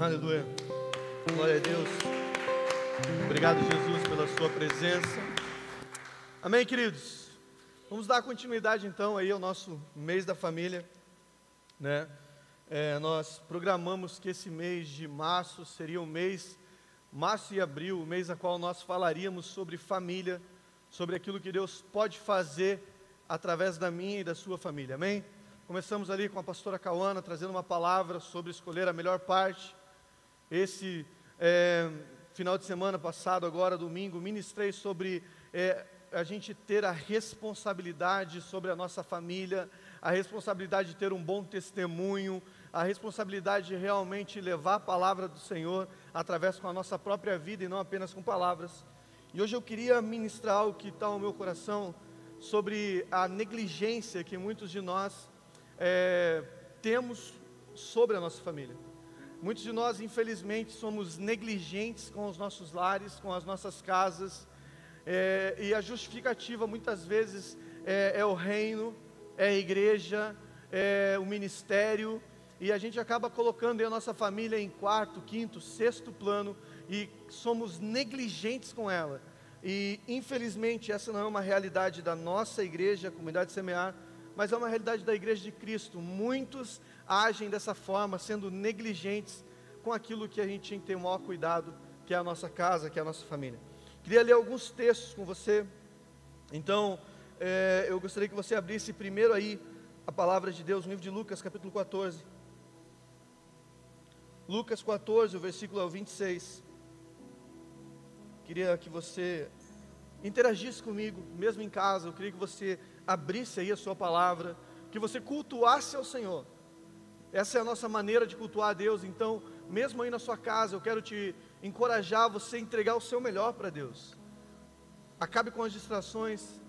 Aleluia. Glória a Deus. Obrigado, Jesus, pela sua presença. Amém, queridos. Vamos dar continuidade então aí ao nosso mês da família, né? É, nós programamos que esse mês de março seria o mês, março e abril, o mês a qual nós falaríamos sobre família, sobre aquilo que Deus pode fazer através da minha e da sua família, amém? Começamos ali com a pastora Cauana trazendo uma palavra sobre escolher a melhor parte. Esse é, final de semana passado, agora domingo, ministrei sobre é, a gente ter a responsabilidade sobre a nossa família, a responsabilidade de ter um bom testemunho, a responsabilidade de realmente levar a palavra do Senhor através com a nossa própria vida e não apenas com palavras. E hoje eu queria ministrar algo que está no meu coração sobre a negligência que muitos de nós é, temos sobre a nossa família. Muitos de nós, infelizmente, somos negligentes com os nossos lares, com as nossas casas, é, e a justificativa muitas vezes é, é, o reino, é a igreja, é o ministério, e a gente acaba colocando a nossa família em quarto, quinto, sexto plano e somos negligentes com ela. E infelizmente essa não é uma realidade da nossa igreja, comunidade semear, mas é uma realidade da igreja de Cristo. Muitos agem dessa forma, sendo negligentes com aquilo que a gente tinha que ter o maior cuidado, que é a nossa casa, que é a nossa família. Queria ler alguns textos com você. Então, é, eu gostaria que você abrisse primeiro aí a palavra de Deus no livro de Lucas, capítulo 14. Lucas 14, o versículo 26. Queria que você interagisse comigo, mesmo em casa. Eu queria que você abrisse aí a sua palavra, que você cultuasse ao Senhor. Essa é a nossa maneira de cultuar a Deus. Então, mesmo aí na sua casa, eu quero te encorajar a você entregar o seu melhor para Deus. Acabe com as distrações,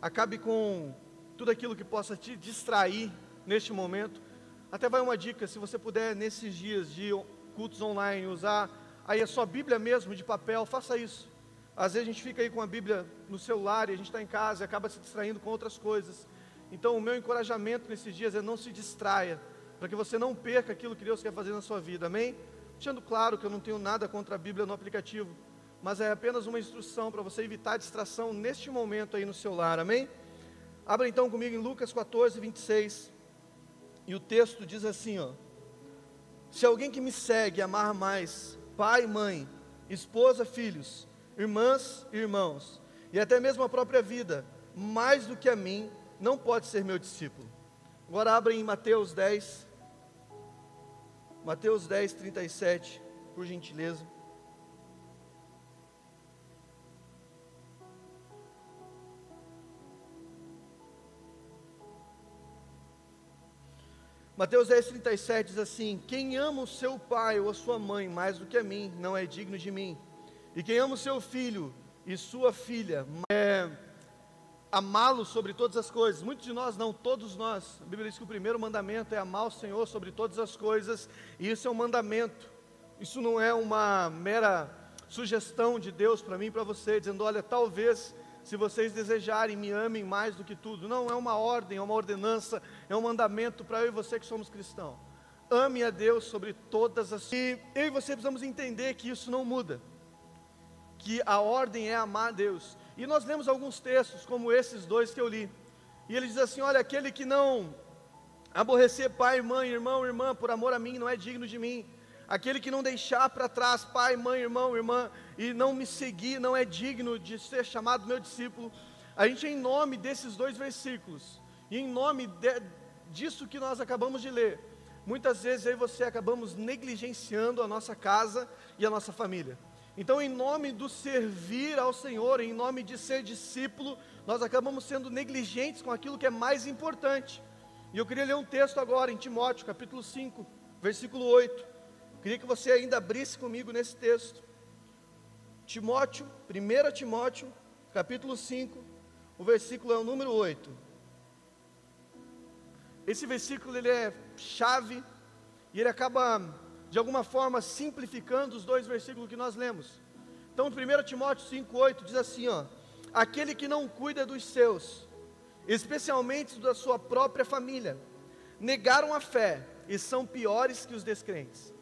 acabe com tudo aquilo que possa te distrair neste momento. Até vai uma dica, se você puder nesses dias de cultos online usar aí a sua Bíblia mesmo de papel, faça isso. Às vezes a gente fica aí com a Bíblia no celular e a gente está em casa e acaba se distraindo com outras coisas. Então, o meu encorajamento nesses dias é não se distraia, para que você não perca aquilo que Deus quer fazer na sua vida, amém? Deixando claro que eu não tenho nada contra a Bíblia no aplicativo, mas é apenas uma instrução para você evitar distração neste momento aí no celular, amém? Abra então comigo em Lucas 14, 26, e o texto diz assim: ó, Se alguém que me segue amar mais pai, mãe, esposa, filhos, irmãs e irmãos, e até mesmo a própria vida, mais do que a mim, não pode ser meu discípulo. Agora abra em Mateus 10, Mateus 10, 37, por gentileza. Mateus 10, 37 diz assim: Quem ama o seu pai ou a sua mãe mais do que a mim, não é digno de mim. E quem ama o seu filho e sua filha, é amá-lo sobre todas as coisas. Muitos de nós, não todos nós. A Bíblia diz que o primeiro mandamento é amar o Senhor sobre todas as coisas, e isso é um mandamento. Isso não é uma mera sugestão de Deus para mim e para você, dizendo: olha, talvez se vocês desejarem, me amem mais do que tudo. Não, é uma ordem, é uma ordenança, é um mandamento para eu e você que somos cristãos. Ame a Deus sobre todas as. E eu e você precisamos entender que isso não muda que a ordem é amar a Deus. E nós lemos alguns textos, como esses dois que eu li. E ele diz assim: Olha, aquele que não aborrecer pai, mãe, irmão, irmã, por amor a mim, não é digno de mim. Aquele que não deixar para trás pai, mãe, irmão, irmã, e não me seguir, não é digno de ser chamado meu discípulo. A gente, em nome desses dois versículos, e em nome de, disso que nós acabamos de ler, muitas vezes eu e você acabamos negligenciando a nossa casa e a nossa família. Então, em nome do servir ao Senhor, em nome de ser discípulo, nós acabamos sendo negligentes com aquilo que é mais importante. E eu queria ler um texto agora em Timóteo, capítulo 5, versículo 8. Queria que você ainda abrisse comigo nesse texto. Timóteo, 1 Timóteo, capítulo 5, o versículo é o número 8. Esse versículo ele é chave e ele acaba de alguma forma simplificando os dois versículos que nós lemos. Então, 1 Timóteo 5,8 diz assim: ó, aquele que não cuida dos seus, especialmente da sua própria família, negaram a fé e são piores que os descrentes.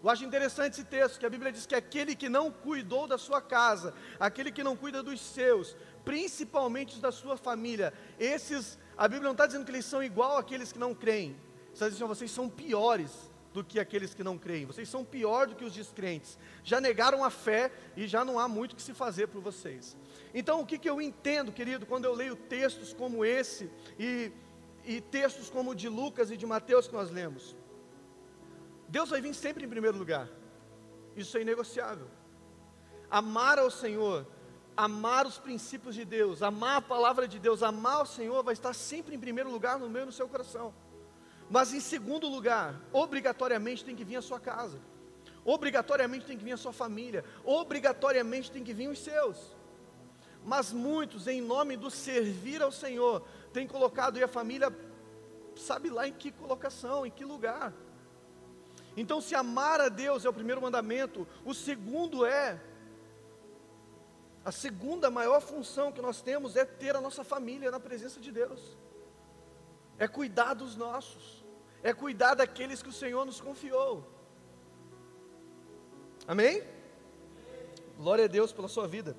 Eu acho interessante esse texto, que a Bíblia diz que aquele que não cuidou da sua casa, aquele que não cuida dos seus, principalmente da sua família, esses, a Bíblia não está dizendo que eles são igual àqueles que não creem, está dizendo que vocês são piores do que aqueles que não creem, vocês são pior do que os descrentes, já negaram a fé e já não há muito que se fazer por vocês. Então, o que, que eu entendo, querido, quando eu leio textos como esse e, e textos como o de Lucas e de Mateus que nós lemos? Deus vai vir sempre em primeiro lugar, isso é inegociável. Amar ao Senhor, amar os princípios de Deus, amar a palavra de Deus, amar o Senhor vai estar sempre em primeiro lugar no meu e no seu coração. Mas em segundo lugar, obrigatoriamente tem que vir a sua casa, obrigatoriamente tem que vir a sua família, obrigatoriamente tem que vir os seus. Mas muitos, em nome do servir ao Senhor, têm colocado e a família, sabe lá em que colocação, em que lugar. Então, se amar a Deus é o primeiro mandamento, o segundo é, a segunda maior função que nós temos é ter a nossa família na presença de Deus, é cuidar dos nossos é cuidar daqueles que o Senhor nos confiou. Amém? Glória a Deus pela sua vida.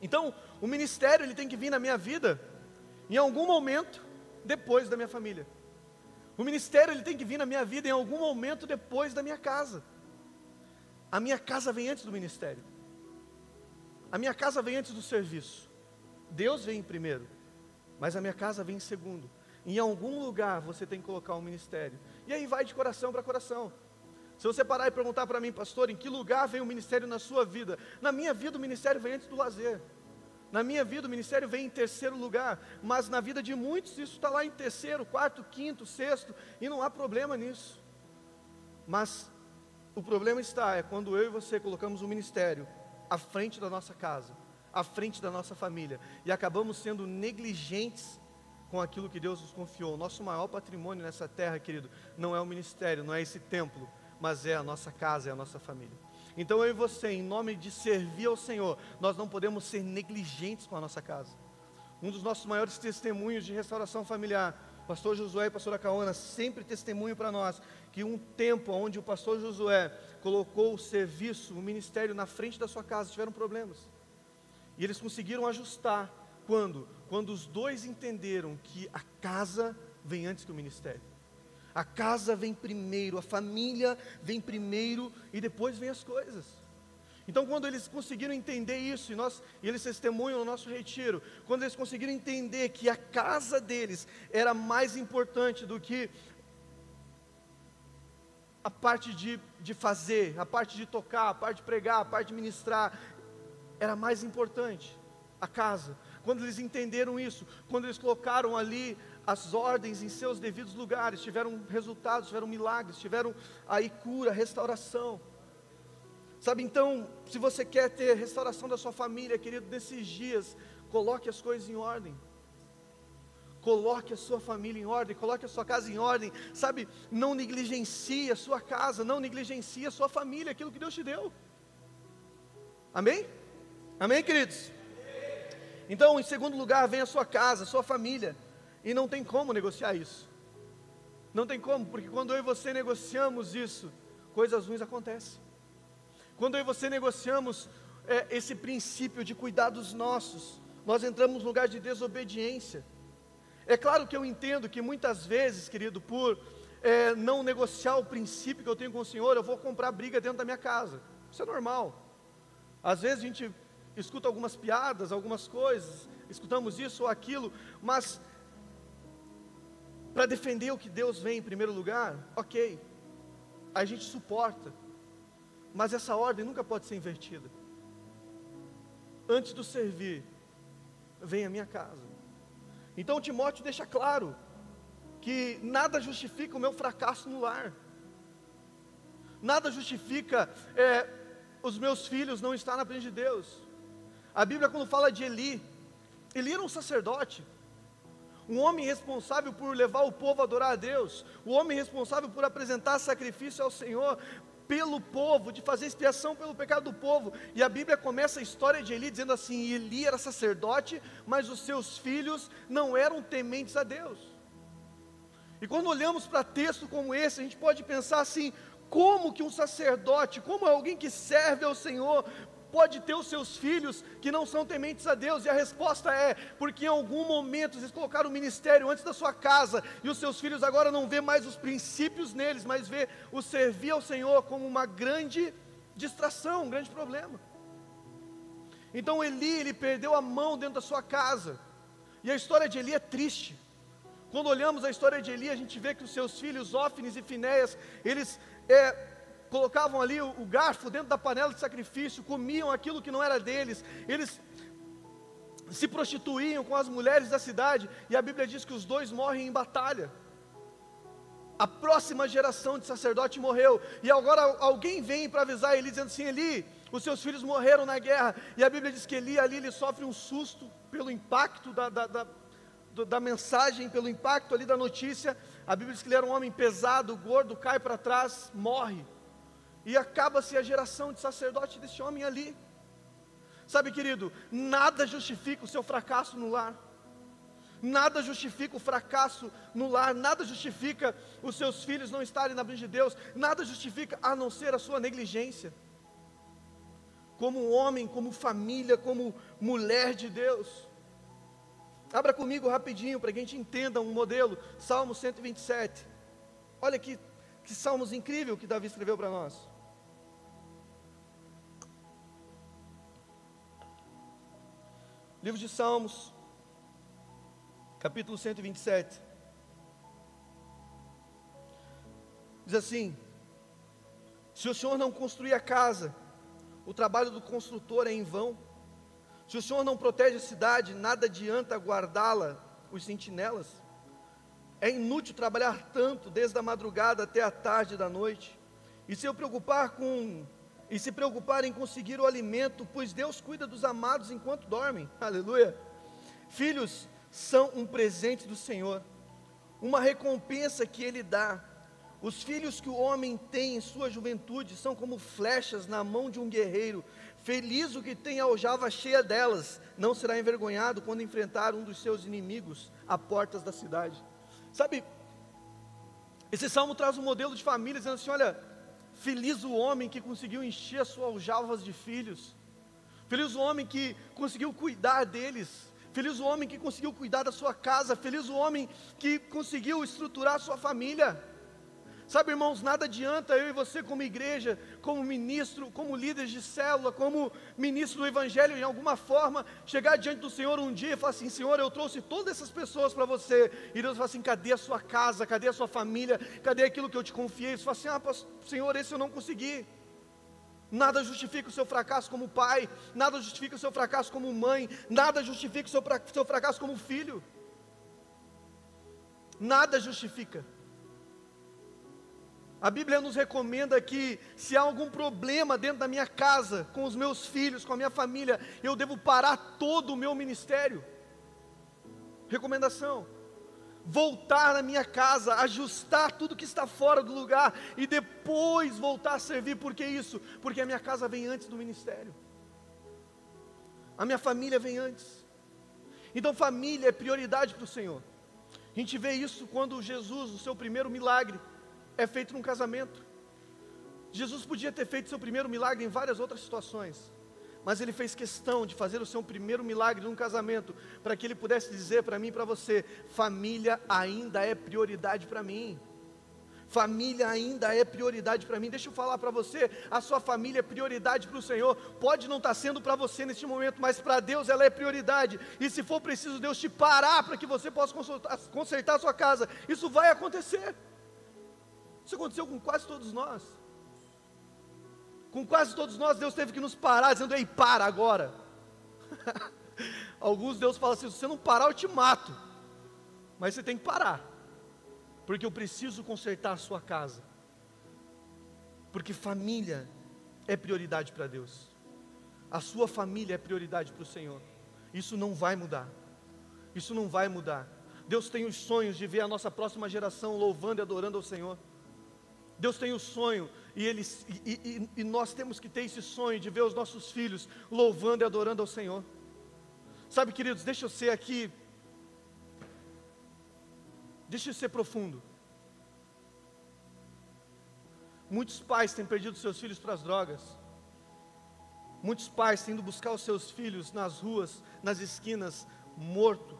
Então, o ministério ele tem que vir na minha vida em algum momento depois da minha família. O ministério ele tem que vir na minha vida em algum momento depois da minha casa. A minha casa vem antes do ministério. A minha casa vem antes do serviço. Deus vem em primeiro, mas a minha casa vem em segundo. Em algum lugar você tem que colocar um ministério. E aí vai de coração para coração. Se você parar e perguntar para mim, pastor, em que lugar vem o ministério na sua vida? Na minha vida o ministério vem antes do lazer. Na minha vida o ministério vem em terceiro lugar, mas na vida de muitos isso está lá em terceiro, quarto, quinto, sexto, e não há problema nisso. Mas o problema está é quando eu e você colocamos o ministério à frente da nossa casa, à frente da nossa família, e acabamos sendo negligentes com aquilo que Deus nos confiou. Nosso maior patrimônio nessa terra, querido, não é o ministério, não é esse templo, mas é a nossa casa, é a nossa família. Então eu e você, em nome de servir ao Senhor, nós não podemos ser negligentes com a nossa casa. Um dos nossos maiores testemunhos de restauração familiar, pastor Josué e pastora Caona, sempre testemunho para nós que um tempo onde o pastor Josué colocou o serviço, o ministério na frente da sua casa, tiveram problemas. E eles conseguiram ajustar quando? Quando os dois entenderam que a casa vem antes que o ministério. A casa vem primeiro, a família vem primeiro e depois vem as coisas. Então, quando eles conseguiram entender isso, e, nós, e eles testemunham no nosso retiro, quando eles conseguiram entender que a casa deles era mais importante do que a parte de, de fazer, a parte de tocar, a parte de pregar, a parte de ministrar, era mais importante a casa quando eles entenderam isso, quando eles colocaram ali as ordens em seus devidos lugares, tiveram resultados, tiveram milagres, tiveram aí cura, restauração. Sabe, então, se você quer ter restauração da sua família, querido, nesses dias, coloque as coisas em ordem. Coloque a sua família em ordem, coloque a sua casa em ordem, sabe? Não negligencie a sua casa, não negligencie a sua família, aquilo que Deus te deu. Amém? Amém, queridos? Então, em segundo lugar, vem a sua casa, a sua família. E não tem como negociar isso. Não tem como, porque quando eu e você negociamos isso, coisas ruins acontecem. Quando eu e você negociamos é, esse princípio de cuidar dos nossos, nós entramos no lugar de desobediência. É claro que eu entendo que muitas vezes, querido, por é, não negociar o princípio que eu tenho com o Senhor, eu vou comprar briga dentro da minha casa. Isso é normal. Às vezes a gente escuta algumas piadas, algumas coisas, escutamos isso ou aquilo, mas para defender o que Deus vem em primeiro lugar, ok, a gente suporta, mas essa ordem nunca pode ser invertida. Antes do servir, vem a minha casa. Então Timóteo deixa claro que nada justifica o meu fracasso no lar, nada justifica é, os meus filhos não estar na frente de Deus. A Bíblia, quando fala de Eli, Eli era um sacerdote, um homem responsável por levar o povo a adorar a Deus, o homem responsável por apresentar sacrifício ao Senhor pelo povo, de fazer expiação pelo pecado do povo. E a Bíblia começa a história de Eli dizendo assim: Eli era sacerdote, mas os seus filhos não eram tementes a Deus. E quando olhamos para texto como esse, a gente pode pensar assim: Como que um sacerdote, como alguém que serve ao Senhor, pode ter os seus filhos que não são tementes a Deus? E a resposta é: porque em algum momento vocês colocaram o ministério antes da sua casa, e os seus filhos agora não vê mais os princípios neles, mas vê o servir ao Senhor como uma grande distração, um grande problema. Então Eli, ele perdeu a mão dentro da sua casa. E a história de Eli é triste. Quando olhamos a história de Eli, a gente vê que os seus filhos, Ófines e Finéias, eles é, colocavam ali o, o garfo dentro da panela de sacrifício, comiam aquilo que não era deles, eles se prostituíam com as mulheres da cidade, e a Bíblia diz que os dois morrem em batalha. A próxima geração de sacerdote morreu, e agora alguém vem para avisar Eli, dizendo assim: Eli, os seus filhos morreram na guerra, e a Bíblia diz que Eli ali ele sofre um susto pelo impacto da, da, da, da mensagem, pelo impacto ali da notícia. A Bíblia diz que ele era um homem pesado, gordo, cai para trás, morre. E acaba-se a geração de sacerdote desse homem ali. Sabe, querido, nada justifica o seu fracasso no lar. Nada justifica o fracasso no lar, nada justifica os seus filhos não estarem na bênção de Deus, nada justifica a não ser a sua negligência como homem, como família, como mulher de Deus. Abra comigo rapidinho para que a gente entenda um modelo, Salmo 127. Olha que, que salmos incrível que Davi escreveu para nós. Livro de Salmos, capítulo 127. Diz assim: Se o Senhor não construir a casa, o trabalho do construtor é em vão. Se o Senhor não protege a cidade, nada adianta guardá-la, os sentinelas. É inútil trabalhar tanto, desde a madrugada até a tarde da noite. E se eu preocupar com e se preocupar em conseguir o alimento, pois Deus cuida dos amados enquanto dormem. Aleluia. Filhos são um presente do Senhor, uma recompensa que ele dá os filhos que o homem tem em sua juventude são como flechas na mão de um guerreiro. Feliz o que tem a aljava cheia delas, não será envergonhado quando enfrentar um dos seus inimigos a portas da cidade. Sabe, esse salmo traz um modelo de família, dizendo assim: olha, feliz o homem que conseguiu encher as suas aljavas de filhos, feliz o homem que conseguiu cuidar deles, feliz o homem que conseguiu cuidar da sua casa, feliz o homem que conseguiu estruturar a sua família. Sabe, irmãos, nada adianta eu e você, como igreja, como ministro, como líderes de célula, como ministro do Evangelho, em alguma forma, chegar diante do Senhor um dia e falar assim: Senhor, eu trouxe todas essas pessoas para você. E Deus fala assim: cadê a sua casa? Cadê a sua família? Cadê aquilo que eu te confiei? Você fala assim: ah, Senhor, esse eu não consegui. Nada justifica o seu fracasso como pai, nada justifica o seu fracasso como mãe, nada justifica o seu, seu fracasso como filho. Nada justifica. A Bíblia nos recomenda que se há algum problema dentro da minha casa, com os meus filhos, com a minha família, eu devo parar todo o meu ministério. Recomendação: voltar na minha casa, ajustar tudo que está fora do lugar e depois voltar a servir. Por que isso? Porque a minha casa vem antes do ministério. A minha família vem antes. Então, família é prioridade para o Senhor. A gente vê isso quando Jesus, o seu primeiro milagre, é feito num casamento. Jesus podia ter feito seu primeiro milagre em várias outras situações, mas ele fez questão de fazer o seu primeiro milagre num casamento, para que ele pudesse dizer para mim e para você: família ainda é prioridade para mim. Família ainda é prioridade para mim. Deixa eu falar para você: a sua família é prioridade para o Senhor. Pode não estar tá sendo para você neste momento, mas para Deus ela é prioridade. E se for preciso Deus te parar para que você possa consertar a sua casa, isso vai acontecer. Isso aconteceu com quase todos nós. Com quase todos nós, Deus teve que nos parar, dizendo: Ei, para agora. Alguns Deus fala assim: se você não parar, eu te mato. Mas você tem que parar, porque eu preciso consertar a sua casa. Porque família é prioridade para Deus. A sua família é prioridade para o Senhor. Isso não vai mudar. Isso não vai mudar. Deus tem os sonhos de ver a nossa próxima geração louvando e adorando ao Senhor. Deus tem o sonho e, ele, e, e, e, nós temos que ter esse sonho de ver os nossos filhos louvando e adorando ao Senhor. Sabe, queridos, deixa eu ser aqui, deixa eu ser profundo. Muitos pais têm perdido seus filhos para as drogas. Muitos pais têm ido buscar os seus filhos nas ruas, nas esquinas, morto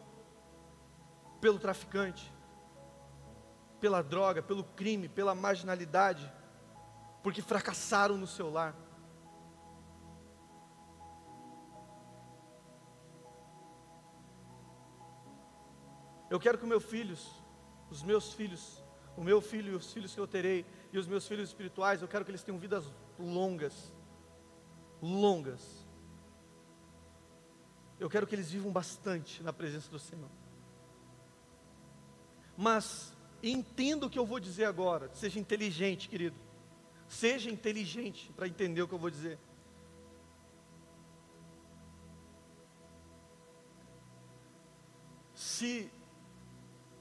pelo traficante, pela droga, pelo crime, pela marginalidade, porque fracassaram no seu lar. Eu quero que meus filhos, os meus filhos, o meu filho e os filhos que eu terei, e os meus filhos espirituais, eu quero que eles tenham vidas longas. Longas. Eu quero que eles vivam bastante na presença do Senhor. Mas entenda o que eu vou dizer agora. Seja inteligente, querido. Seja inteligente para entender o que eu vou dizer. Se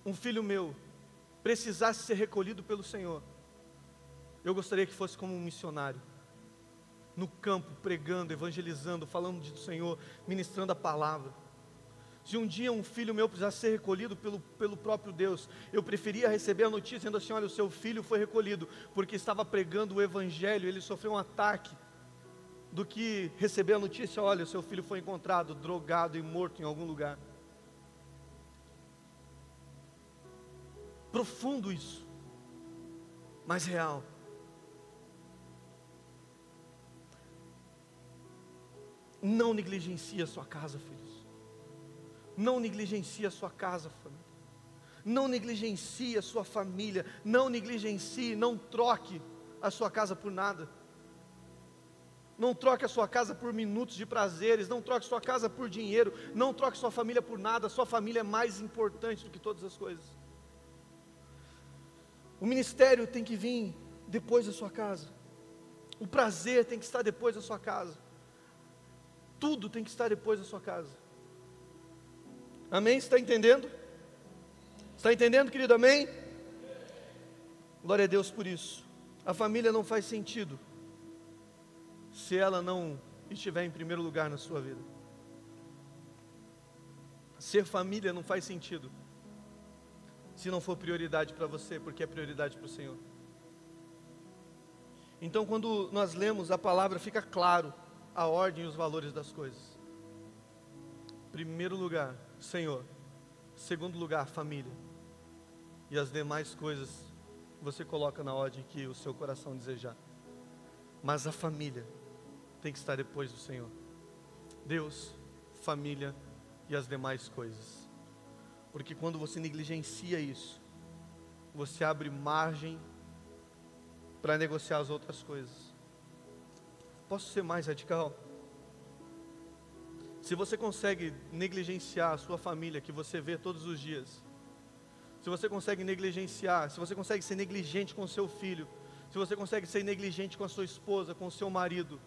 um filho meu precisasse ser recolhido pelo Senhor, eu gostaria que fosse como um missionário, no campo, pregando, evangelizando, falando do Senhor, ministrando a palavra. Se um dia um filho meu precisasse ser recolhido pelo, pelo próprio Deus, eu preferia receber a notícia dizendo assim: olha, o seu filho foi recolhido, porque estava pregando o Evangelho, ele sofreu um ataque, do que receber a notícia: olha, o seu filho foi encontrado drogado e morto em algum lugar. Profundo isso, mas real. Não negligencie a sua casa, filhos. Não negligencie a sua casa, família. Não negligencie a sua família. Não negligencie, não troque a sua casa por nada. Não troque a sua casa por minutos de prazeres, não troque sua casa por dinheiro, não troque sua família por nada, sua família é mais importante do que todas as coisas. O ministério tem que vir depois da sua casa. O prazer tem que estar depois da sua casa. Tudo tem que estar depois da sua casa. Amém? Está entendendo? Está entendendo, querido? Amém? Glória a Deus por isso. A família não faz sentido se ela não estiver em primeiro lugar na sua vida. Ser família não faz sentido se não for prioridade para você, porque é prioridade para o Senhor. Então, quando nós lemos a palavra, fica claro a ordem e os valores das coisas. Primeiro lugar, Senhor. Segundo lugar, família. E as demais coisas você coloca na ordem que o seu coração desejar. Mas a família tem que estar depois do Senhor. Deus, família e as demais coisas. Porque quando você negligencia isso, você abre margem para negociar as outras coisas. Posso ser mais radical? Se você consegue negligenciar a sua família que você vê todos os dias, se você consegue negligenciar, se você consegue ser negligente com seu filho, se você consegue ser negligente com a sua esposa, com o seu marido,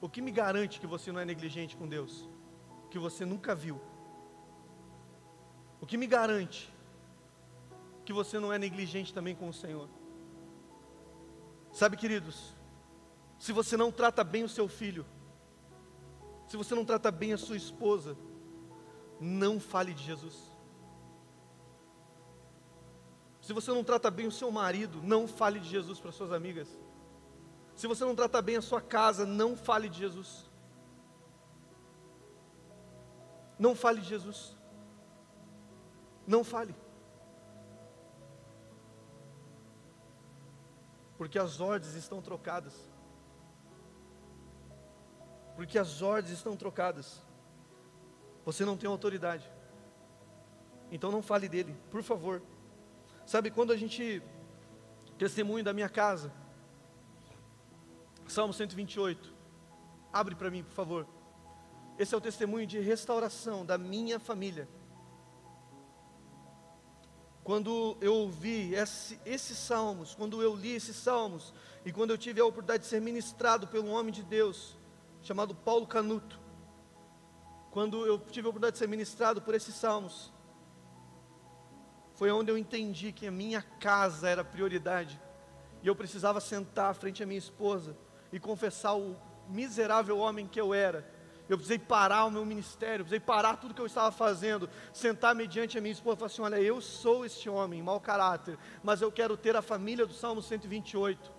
o que me garante que você não é negligente com Deus? Que você nunca viu. O que me garante que você não é negligente também com o Senhor? Sabe, queridos, se você não trata bem o seu filho, se você não trata bem a sua esposa, não fale de Jesus. Se você não trata bem o seu marido, não fale de Jesus para suas amigas. Se você não trata bem a sua casa, não fale de Jesus. Não fale de Jesus. Não fale. Porque as ordens estão trocadas. Porque as ordens estão trocadas. Você não tem autoridade. Então não fale dele, por favor. Sabe quando a gente testemunho da minha casa? Salmo 128. Abre para mim, por favor. Esse é o testemunho de restauração da minha família. Quando eu ouvi esse, esses salmos, quando eu li esses salmos, e quando eu tive a oportunidade de ser ministrado pelo homem de Deus, chamado Paulo Canuto, quando eu tive a oportunidade de ser ministrado por esses salmos, foi onde eu entendi que a minha casa era prioridade, e eu precisava sentar frente à minha esposa e confessar o miserável homem que eu era, eu precisei parar o meu ministério, precisei parar tudo que eu estava fazendo, sentar mediante a minha esposa e falar assim: olha, eu sou este homem, mau caráter, mas eu quero ter a família do Salmo 128.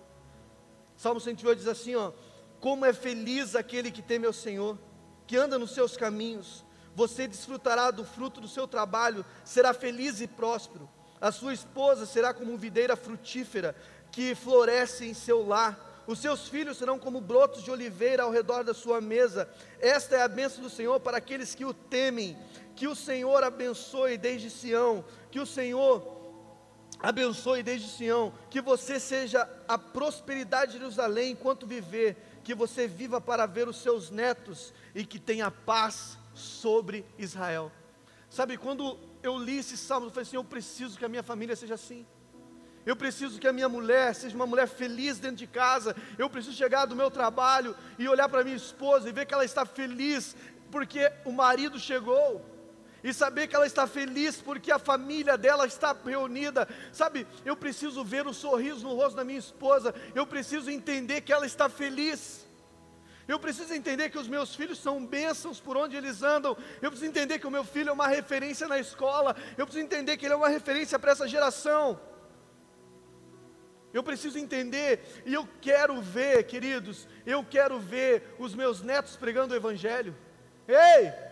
Salmo 108 diz assim: ó, como é feliz aquele que teme ao Senhor, que anda nos seus caminhos. Você desfrutará do fruto do seu trabalho, será feliz e próspero. A sua esposa será como videira frutífera que floresce em seu lar. Os seus filhos serão como brotos de oliveira ao redor da sua mesa. Esta é a bênção do Senhor para aqueles que o temem. Que o Senhor abençoe desde Sião. Que o Senhor abençoe desde Sião. Que você seja a prosperidade de Jerusalém enquanto viver. Que você viva para ver os seus netos e que tenha paz sobre Israel. Sabe, quando eu li esse salmo, eu falei assim: eu preciso que a minha família seja assim. Eu preciso que a minha mulher seja uma mulher feliz dentro de casa. Eu preciso chegar do meu trabalho e olhar para minha esposa e ver que ela está feliz porque o marido chegou. E saber que ela está feliz porque a família dela está reunida. Sabe, eu preciso ver o sorriso no rosto da minha esposa. Eu preciso entender que ela está feliz. Eu preciso entender que os meus filhos são bênçãos por onde eles andam. Eu preciso entender que o meu filho é uma referência na escola. Eu preciso entender que ele é uma referência para essa geração. Eu preciso entender e eu quero ver, queridos, eu quero ver os meus netos pregando o Evangelho. Ei!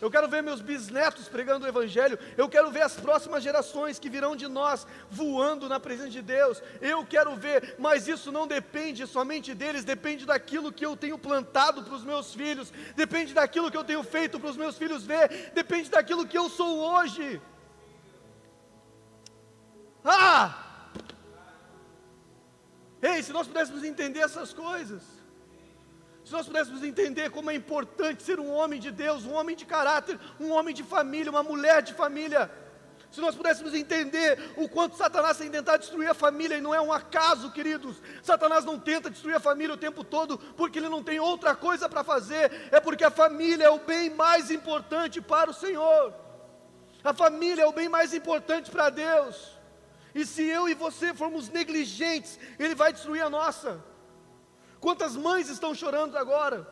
Eu quero ver meus bisnetos pregando o Evangelho. Eu quero ver as próximas gerações que virão de nós voando na presença de Deus. Eu quero ver, mas isso não depende somente deles, depende daquilo que eu tenho plantado para os meus filhos, depende daquilo que eu tenho feito para os meus filhos ver, depende daquilo que eu sou hoje. Ah! Ei, se nós pudéssemos entender essas coisas, se nós pudéssemos entender como é importante ser um homem de Deus, um homem de caráter, um homem de família, uma mulher de família, se nós pudéssemos entender o quanto Satanás tem tentado destruir a família, e não é um acaso, queridos, Satanás não tenta destruir a família o tempo todo, porque ele não tem outra coisa para fazer, é porque a família é o bem mais importante para o Senhor, a família é o bem mais importante para Deus. E se eu e você formos negligentes, Ele vai destruir a nossa. Quantas mães estão chorando agora?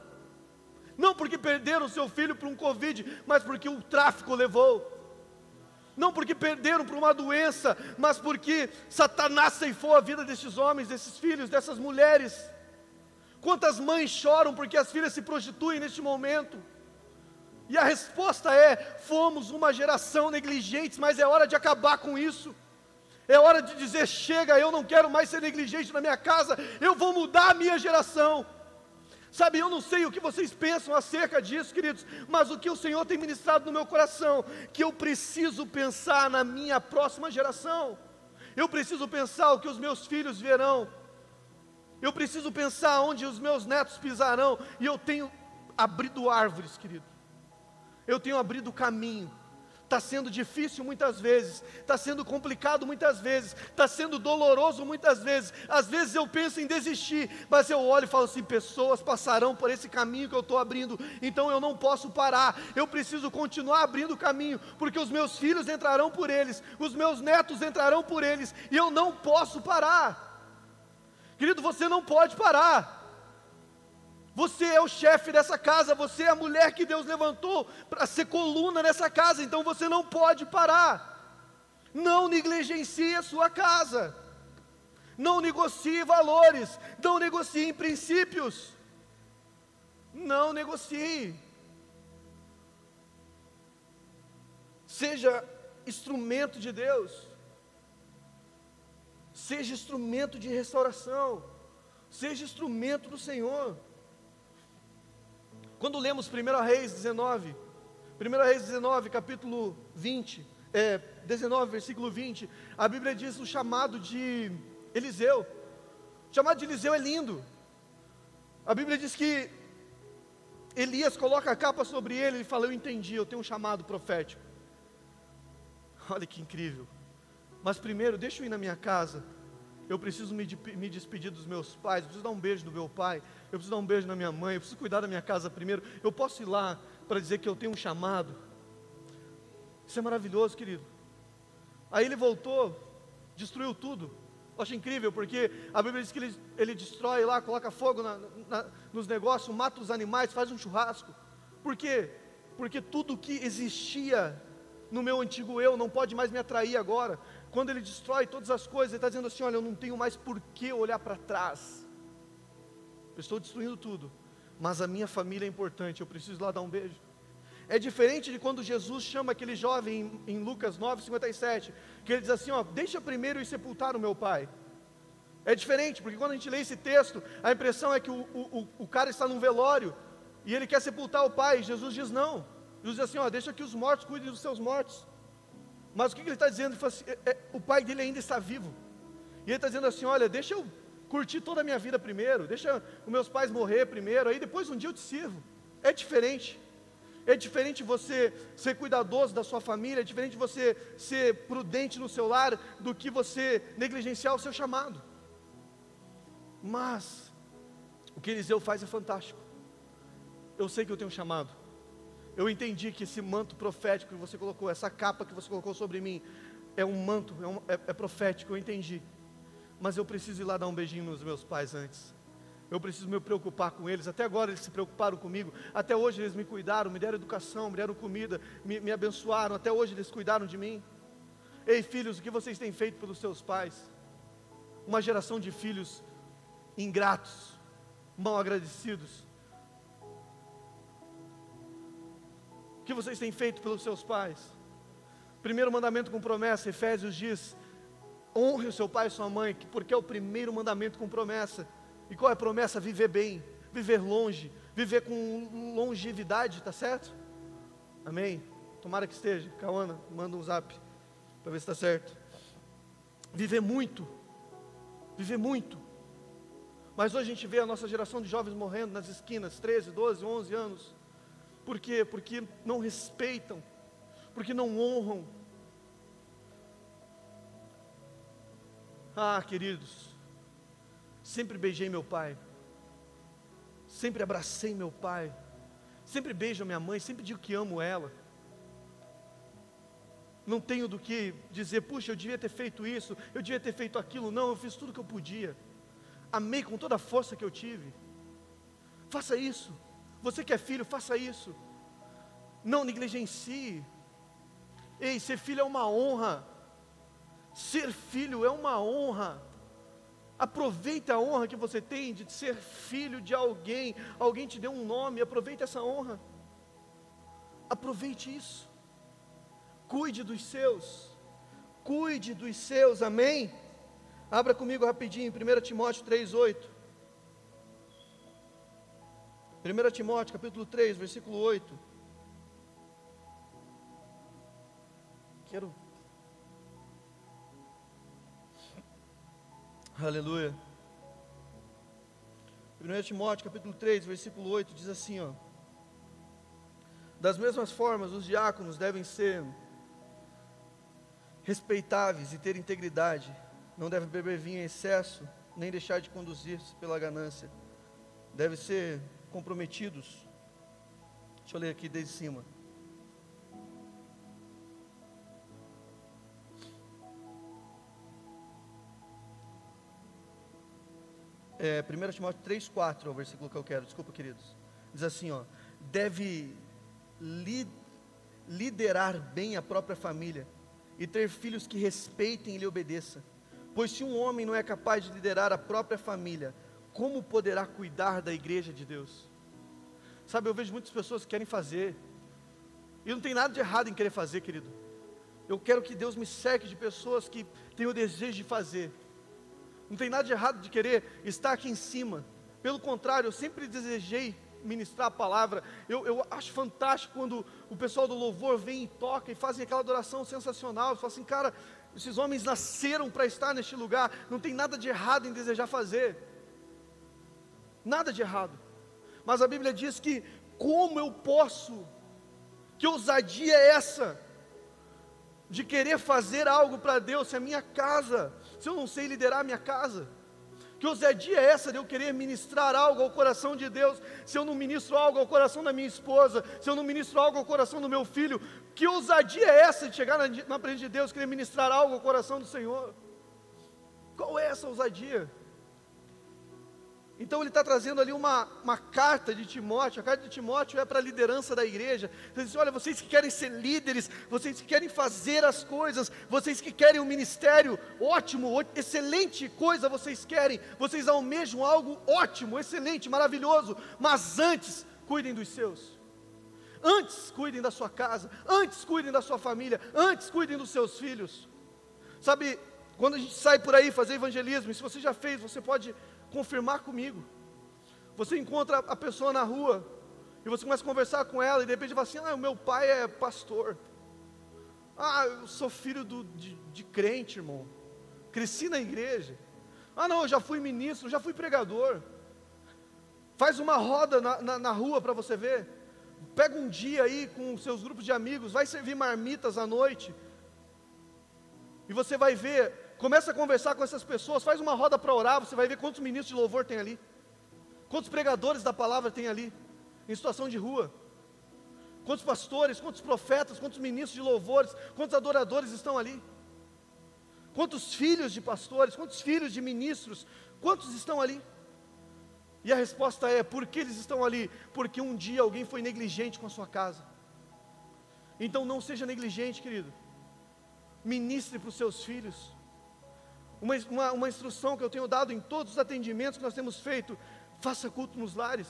Não porque perderam seu filho para um Covid, mas porque o tráfico levou. Não porque perderam por uma doença, mas porque Satanás ceifou a vida desses homens, desses filhos, dessas mulheres. Quantas mães choram porque as filhas se prostituem neste momento? E a resposta é: fomos uma geração negligente, mas é hora de acabar com isso. É hora de dizer: chega, eu não quero mais ser negligente na minha casa, eu vou mudar a minha geração. Sabe, eu não sei o que vocês pensam acerca disso, queridos, mas o que o Senhor tem ministrado no meu coração, que eu preciso pensar na minha próxima geração. Eu preciso pensar o que os meus filhos verão. Eu preciso pensar onde os meus netos pisarão. E eu tenho abrido árvores, querido. Eu tenho abrido caminho. Está sendo difícil muitas vezes, está sendo complicado muitas vezes, está sendo doloroso muitas vezes. Às vezes eu penso em desistir, mas eu olho e falo assim: pessoas passarão por esse caminho que eu estou abrindo, então eu não posso parar, eu preciso continuar abrindo o caminho, porque os meus filhos entrarão por eles, os meus netos entrarão por eles, e eu não posso parar. Querido, você não pode parar. Você é o chefe dessa casa, você é a mulher que Deus levantou para ser coluna nessa casa, então você não pode parar. Não negligencie a sua casa. Não negocie valores, não negocie princípios. Não negocie. Seja instrumento de Deus. Seja instrumento de restauração. Seja instrumento do Senhor. Quando lemos 1 Reis 19, 1 Reis 19, capítulo 20, é, 19, versículo 20, a Bíblia diz o chamado de Eliseu. O chamado de Eliseu é lindo. A Bíblia diz que Elias coloca a capa sobre ele e fala: Eu entendi, eu tenho um chamado profético. Olha que incrível. Mas primeiro, deixa eu ir na minha casa. Eu preciso me, me despedir dos meus pais. Eu preciso dar um beijo no meu pai eu preciso dar um beijo na minha mãe, eu preciso cuidar da minha casa primeiro. Eu posso ir lá para dizer que eu tenho um chamado. Isso é maravilhoso, querido. Aí ele voltou, destruiu tudo. Eu acho incrível, porque a Bíblia diz que ele, ele destrói lá, coloca fogo na, na, nos negócios, mata os animais, faz um churrasco. Por quê? Porque tudo que existia no meu antigo eu não pode mais me atrair agora. Quando ele destrói todas as coisas, ele está dizendo assim: olha, eu não tenho mais por que olhar para trás. Eu estou destruindo tudo, mas a minha família é importante, eu preciso lá dar um beijo. É diferente de quando Jesus chama aquele jovem em, em Lucas 9,57, que ele diz assim: ó, deixa primeiro ir sepultar o meu pai. É diferente, porque quando a gente lê esse texto, a impressão é que o, o, o cara está num velório e ele quer sepultar o pai. Jesus diz não. Jesus diz assim: ó, deixa que os mortos cuidem dos seus mortos. Mas o que, que ele está dizendo? Ele assim, é, é, o pai dele ainda está vivo. E ele está dizendo assim: olha, deixa eu curtir toda a minha vida primeiro, deixa os meus pais morrer primeiro, aí depois um dia eu te sirvo. É diferente. É diferente você ser cuidadoso da sua família, é diferente você ser prudente no seu lar do que você negligenciar o seu chamado. Mas o que Eliseu faz é fantástico. Eu sei que eu tenho um chamado. Eu entendi que esse manto profético que você colocou, essa capa que você colocou sobre mim, é um manto, é, um, é, é profético, eu entendi. Mas eu preciso ir lá dar um beijinho nos meus pais antes. Eu preciso me preocupar com eles. Até agora eles se preocuparam comigo. Até hoje eles me cuidaram, me deram educação, me deram comida, me, me abençoaram. Até hoje eles cuidaram de mim. Ei, filhos, o que vocês têm feito pelos seus pais? Uma geração de filhos ingratos, mal agradecidos. O que vocês têm feito pelos seus pais? Primeiro mandamento com promessa, Efésios diz: honre o seu pai e sua mãe, porque é o primeiro mandamento com promessa. E qual é a promessa? Viver bem, viver longe, viver com longevidade, tá certo? Amém? Tomara que esteja. Cauana, manda um zap para ver se está certo. Viver muito, viver muito. Mas hoje a gente vê a nossa geração de jovens morrendo nas esquinas, 13, 12, 11 anos. Por quê? Porque não respeitam, porque não honram. Ah, queridos, Sempre beijei meu pai. Sempre abracei meu pai. Sempre beijo minha mãe, sempre digo que amo ela. Não tenho do que dizer, puxa, eu devia ter feito isso, eu devia ter feito aquilo. Não, eu fiz tudo que eu podia. Amei com toda a força que eu tive. Faça isso. Você que é filho, faça isso. Não negligencie. Ei, ser filho é uma honra. Ser filho é uma honra. Aproveite a honra que você tem de ser filho de alguém. Alguém te deu um nome, aproveite essa honra. Aproveite isso. Cuide dos seus. Cuide dos seus, amém? Abra comigo rapidinho, 1 Timóteo 3,8. 1 Timóteo capítulo 3, versículo 8. Quero Aleluia. 1 Timóteo capítulo 3, versículo 8 diz assim, ó: Das mesmas formas, os diáconos devem ser respeitáveis e ter integridade, não devem beber vinho em excesso, nem deixar de conduzir-se pela ganância. Devem ser comprometidos. Deixa eu ler aqui desde cima. É, 1 Timóteo 3, 4 é o versículo que eu quero, desculpa, queridos. Diz assim: ó, deve li, liderar bem a própria família e ter filhos que respeitem e lhe obedeçam. Pois se um homem não é capaz de liderar a própria família, como poderá cuidar da igreja de Deus? Sabe, eu vejo muitas pessoas que querem fazer, e não tem nada de errado em querer fazer, querido. Eu quero que Deus me cerque de pessoas que têm o desejo de fazer não tem nada de errado de querer estar aqui em cima. Pelo contrário, eu sempre desejei ministrar a palavra. Eu, eu acho fantástico quando o pessoal do louvor vem e toca e fazem aquela adoração sensacional. Eu falo assim, cara, esses homens nasceram para estar neste lugar. Não tem nada de errado em desejar fazer. Nada de errado. Mas a Bíblia diz que como eu posso? Que ousadia é essa? De querer fazer algo para Deus, se a minha casa se eu não sei liderar a minha casa? Que ousadia é essa de eu querer ministrar algo ao coração de Deus, se eu não ministro algo ao coração da minha esposa, se eu não ministro algo ao coração do meu filho? Que ousadia é essa de chegar na, na presença de Deus, querer ministrar algo ao coração do Senhor? Qual é essa ousadia? Então ele está trazendo ali uma, uma carta de Timóteo. A carta de Timóteo é para a liderança da igreja. Ele diz: olha, vocês que querem ser líderes, vocês que querem fazer as coisas, vocês que querem um ministério ótimo, excelente coisa vocês querem, vocês almejam algo ótimo, excelente, maravilhoso, mas antes cuidem dos seus. Antes cuidem da sua casa, antes cuidem da sua família, antes cuidem dos seus filhos. Sabe, quando a gente sai por aí fazer evangelismo, e se você já fez, você pode confirmar comigo. Você encontra a pessoa na rua e você começa a conversar com ela e de repente fala assim: Ah, o meu pai é pastor. Ah, eu sou filho do, de, de crente, irmão. Cresci na igreja. Ah, não, eu já fui ministro, já fui pregador. Faz uma roda na, na, na rua para você ver. Pega um dia aí com seus grupos de amigos, vai servir marmitas à noite. E você vai ver Começa a conversar com essas pessoas, faz uma roda para orar, você vai ver quantos ministros de louvor tem ali. Quantos pregadores da palavra tem ali, em situação de rua. Quantos pastores, quantos profetas, quantos ministros de louvores, quantos adoradores estão ali. Quantos filhos de pastores, quantos filhos de ministros, quantos estão ali? E a resposta é: por que eles estão ali? Porque um dia alguém foi negligente com a sua casa. Então não seja negligente, querido. Ministre para os seus filhos. Uma, uma, uma instrução que eu tenho dado em todos os atendimentos que nós temos feito: faça culto nos lares.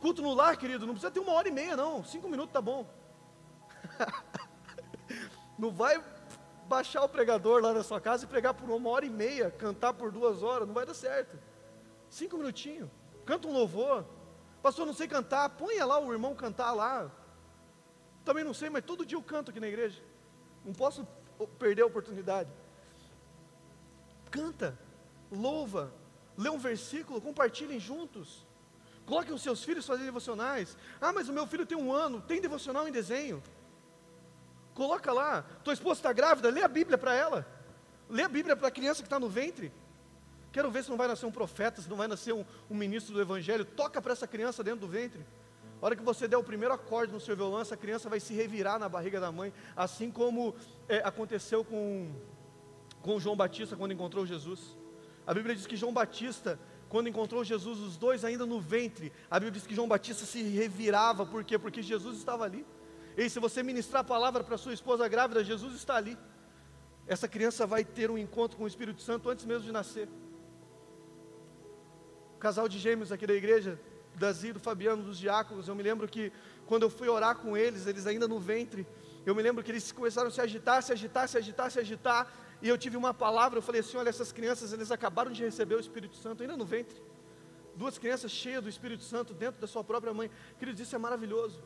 Culto no lar, querido, não precisa ter uma hora e meia, não. Cinco minutos tá bom. não vai baixar o pregador lá na sua casa e pregar por uma hora e meia, cantar por duas horas, não vai dar certo. Cinco minutinhos, canta um louvor. Pastor, não sei cantar, ponha lá o irmão cantar lá. Também não sei, mas todo dia eu canto aqui na igreja. Não posso perder a oportunidade canta, louva, lê um versículo, compartilhem juntos. Coloquem os seus filhos fazendo devocionais. Ah, mas o meu filho tem um ano, tem devocional em desenho. Coloca lá. Tua esposa está grávida, lê a Bíblia para ela. Lê a Bíblia para a criança que está no ventre. Quero ver se não vai nascer um profeta, se não vai nascer um, um ministro do Evangelho. Toca para essa criança dentro do ventre. A hora que você der o primeiro acorde no seu violão, essa criança vai se revirar na barriga da mãe, assim como é, aconteceu com com João Batista quando encontrou Jesus. A Bíblia diz que João Batista, quando encontrou Jesus, os dois ainda no ventre, a Bíblia diz que João Batista se revirava, por quê? Porque Jesus estava ali. E se você ministrar a palavra para sua esposa grávida, Jesus está ali. Essa criança vai ter um encontro com o Espírito Santo antes mesmo de nascer. O casal de gêmeos aqui da igreja, Dazi, do Fabiano, dos diáconos, eu me lembro que quando eu fui orar com eles, eles ainda no ventre, eu me lembro que eles começaram a se agitar, se agitar, se agitar, se agitar, e eu tive uma palavra, eu falei assim: olha, essas crianças, eles acabaram de receber o Espírito Santo, ainda no ventre. Duas crianças cheias do Espírito Santo dentro da sua própria mãe. Queridos, isso é maravilhoso.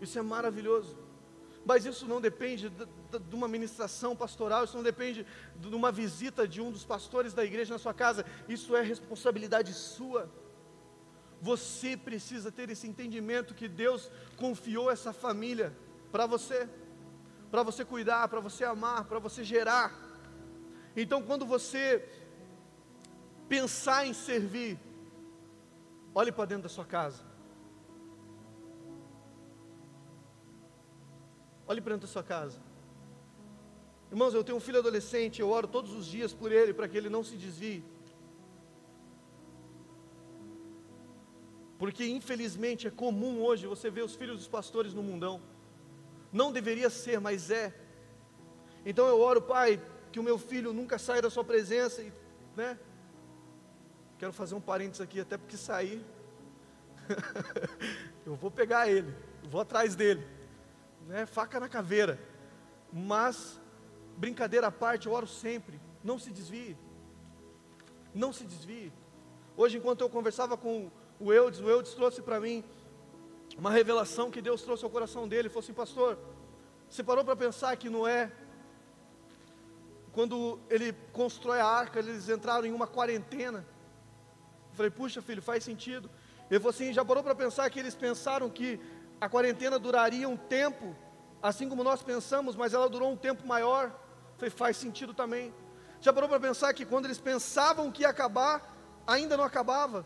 Isso é maravilhoso. Mas isso não depende de, uma ministração pastoral, isso não depende de uma visita de um dos pastores da igreja na sua casa. Isso é responsabilidade sua. Você precisa ter esse entendimento que Deus confiou essa família para você para você cuidar, para você amar, para você gerar. Então, quando você pensar em servir, olhe para dentro da sua casa. Olhe para dentro da sua casa. Irmãos, eu tenho um filho adolescente, eu oro todos os dias por ele, para que ele não se desvie. Porque infelizmente é comum hoje você ver os filhos dos pastores no mundão. Não deveria ser, mas é. Então eu oro, Pai, que o meu filho nunca saia da Sua presença, e, né? Quero fazer um parênteses aqui, até porque sair, eu vou pegar ele, vou atrás dele, né? Faca na caveira. Mas, brincadeira à parte, eu oro sempre, não se desvie, não se desvie. Hoje, enquanto eu conversava com o Eudes, o Eudes trouxe para mim uma revelação que Deus trouxe ao coração dele. Ele falou assim, pastor, você parou para pensar que Noé, quando ele constrói a arca, eles entraram em uma quarentena. Eu falei, puxa filho, faz sentido. Ele falou assim, já parou para pensar que eles pensaram que a quarentena duraria um tempo, assim como nós pensamos, mas ela durou um tempo maior. Eu falei, faz sentido também. Já parou para pensar que quando eles pensavam que ia acabar, ainda não acabava?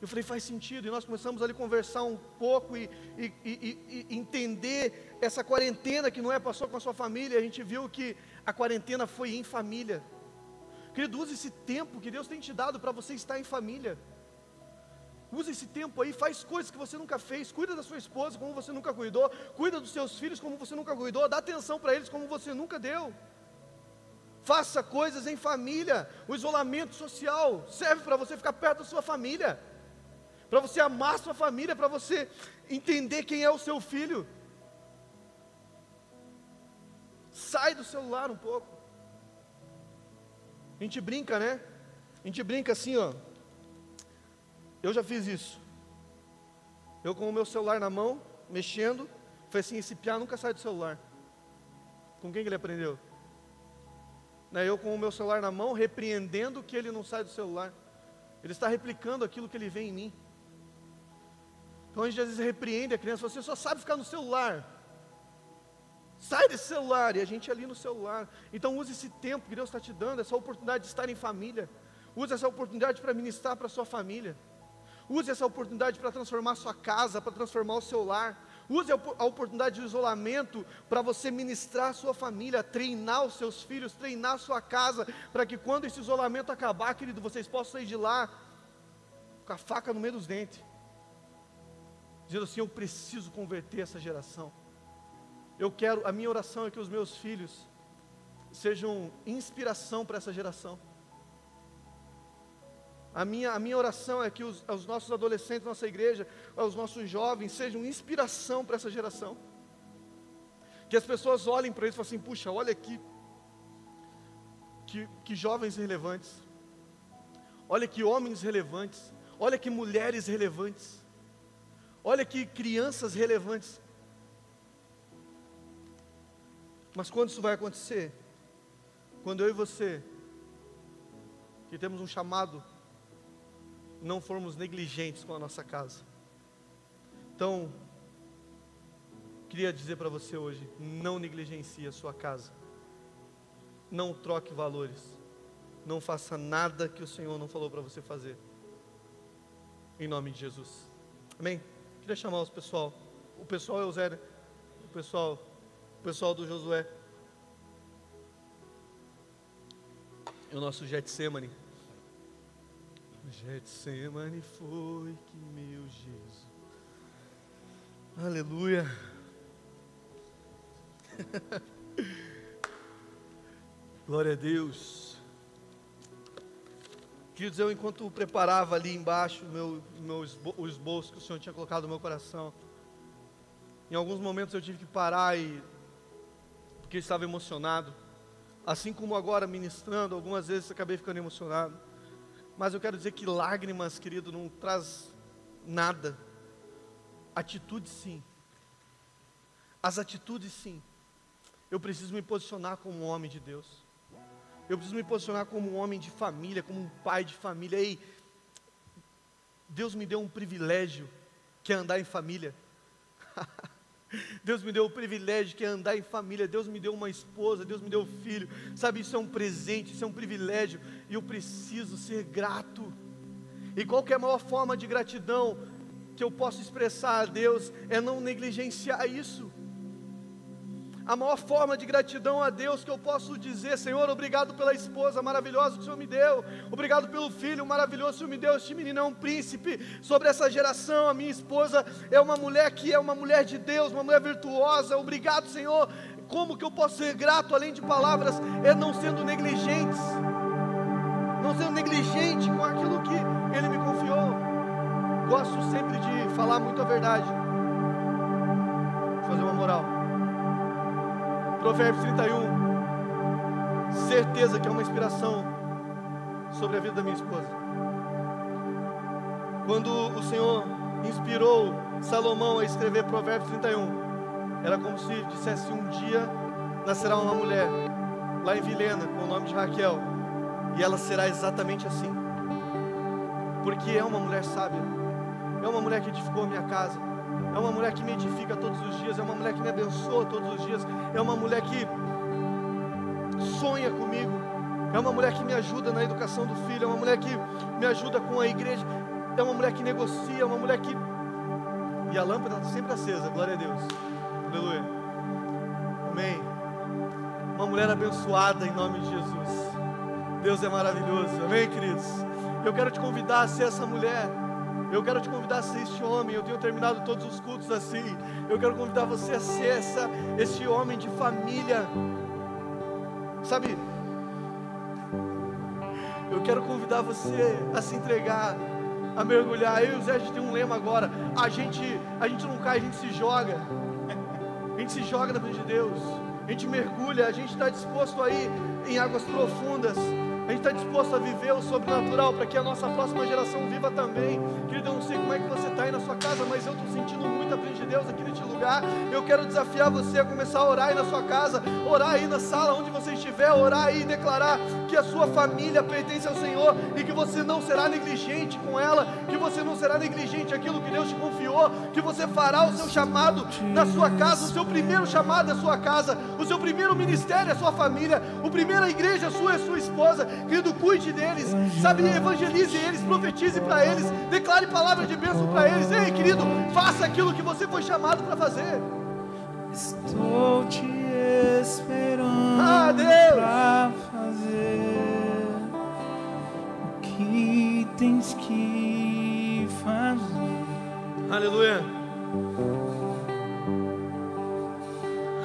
Eu falei, faz sentido. E nós começamos ali a conversar um pouco e, e, e, e, entender essa quarentena que não é passou com a sua família. A gente viu que a quarentena foi em família. Querido, use esse tempo que Deus tem te dado para você estar em família. Use esse tempo aí, faz coisas que você nunca fez, cuida da sua esposa como você nunca cuidou, cuida dos seus filhos como você nunca cuidou, dá atenção para eles como você nunca deu. Faça coisas em família. O isolamento social serve para você ficar perto da sua família, para você amar sua família, para você entender quem é o seu filho. Sai do celular um pouco. A gente brinca, né? A gente brinca assim, ó. Eu já fiz isso. Eu com o meu celular na mão, mexendo, foi assim, esse piá nunca sai do celular. Com quem que ele aprendeu? Né, eu com o meu celular na mão, repreendendo que ele não sai do celular. Ele está replicando aquilo que ele vê em mim. Então a gente às vezes repreende a criança, você só sabe ficar no celular. Sai desse celular, e a gente ali no celular. Então use esse tempo que Deus está te dando, essa oportunidade de estar em família. Use essa oportunidade para ministrar para a sua família. Use essa oportunidade para transformar a sua casa, para transformar o seu lar. Use a oportunidade de isolamento para você ministrar a sua família, treinar os seus filhos, treinar a sua casa, para que quando esse isolamento acabar, querido, vocês possam sair de lá com a faca no meio dos dentes, dizendo assim: Eu preciso converter essa geração. Eu quero, a minha oração é que os meus filhos sejam inspiração para essa geração. A minha, a minha oração é que os, os nossos adolescentes, nossa igreja, os nossos jovens sejam inspiração para essa geração. Que as pessoas olhem para eles e falem assim: puxa, olha aqui, que, que jovens relevantes, olha que homens relevantes, olha que mulheres relevantes, olha que crianças relevantes. Mas quando isso vai acontecer? Quando eu e você, que temos um chamado, não formos negligentes com a nossa casa. Então, queria dizer para você hoje: não negligencie a sua casa, não troque valores, não faça nada que o Senhor não falou para você fazer, em nome de Jesus, amém? Queria chamar os pessoal, o pessoal é o pessoal o pessoal do Josué. E o nosso Getsemane. Getsemane foi que meu Jesus. Aleluia. Glória a Deus. Queridos, eu enquanto preparava ali embaixo meu, meu o esboço que o Senhor tinha colocado no meu coração, em alguns momentos eu tive que parar e porque estava emocionado. Assim como agora ministrando, algumas vezes acabei ficando emocionado. Mas eu quero dizer que lágrimas, querido, não traz nada. Atitude sim. As atitudes sim. Eu preciso me posicionar como um homem de Deus. Eu preciso me posicionar como um homem de família, como um pai de família. Ei, Deus me deu um privilégio que é andar em família. Deus me deu o privilégio que é andar em família. Deus me deu uma esposa, Deus me deu um filho. Sabe, isso é um presente, isso é um privilégio. E eu preciso ser grato. E qual é a maior forma de gratidão que eu posso expressar a Deus é não negligenciar isso a maior forma de gratidão a Deus que eu posso dizer, Senhor, obrigado pela esposa maravilhosa que o Senhor me deu, obrigado pelo filho maravilhoso que o Senhor me deu. Este menino é um príncipe sobre essa geração. A minha esposa é uma mulher que é uma mulher de Deus, uma mulher virtuosa. Obrigado, Senhor. Como que eu posso ser grato além de palavras? É não sendo negligentes, não sendo negligente com aquilo que Ele me confiou. Gosto sempre de falar muito a verdade, fazer uma moral. Provérbios 31. Certeza que é uma inspiração sobre a vida da minha esposa. Quando o Senhor inspirou Salomão a escrever Provérbios 31, era como se dissesse: Um dia nascerá uma mulher lá em Vilena com o nome de Raquel, e ela será exatamente assim, porque é uma mulher sábia, é uma mulher que edificou a minha casa, é uma mulher que me edifica todos os dias, é uma mulher que me abençoa todos os dias, é uma mulher que sonha comigo, é uma mulher que me ajuda na educação do filho, é uma mulher que me ajuda com a igreja, é uma mulher que negocia, é uma mulher que. E a lâmpada está sempre acesa, glória a Deus. Aleluia. Amém. Uma mulher abençoada em nome de Jesus. Deus é maravilhoso, amém, queridos? Eu quero te convidar a ser essa mulher. Eu quero te convidar a ser este homem. Eu tenho terminado todos os cultos assim. Eu quero convidar você a ser essa, esse homem de família. Sabe? Eu quero convidar você a se entregar, a mergulhar. Eu e o Zé, a gente tem um lema agora. A gente, a gente não cai, a gente se joga. A gente se joga na frente de Deus. A gente mergulha, a gente está disposto a ir em águas profundas. A gente está disposto a viver o sobrenatural para que a nossa próxima geração viva também. Querido, eu não sei como é que você está aí na sua casa, mas eu estou sentindo muito a frente de Deus aqui neste lugar. Eu quero desafiar você a começar a orar aí na sua casa, orar aí na sala onde você estiver, orar aí e declarar que a sua família pertence ao Senhor e que você não será negligente com ela, que você não será negligente aquilo que Deus te confiou, que você fará o seu chamado na sua casa, o seu primeiro chamado é a sua casa, o seu primeiro ministério é sua família, o primeira igreja sua é sua esposa Querido, cuide deles, sabe? Evangelize eles, profetize para eles, declare palavras de bênção para eles. Ei, querido, faça aquilo que você foi chamado para fazer. Estou te esperando ah, pra fazer o que tens que fazer. Aleluia.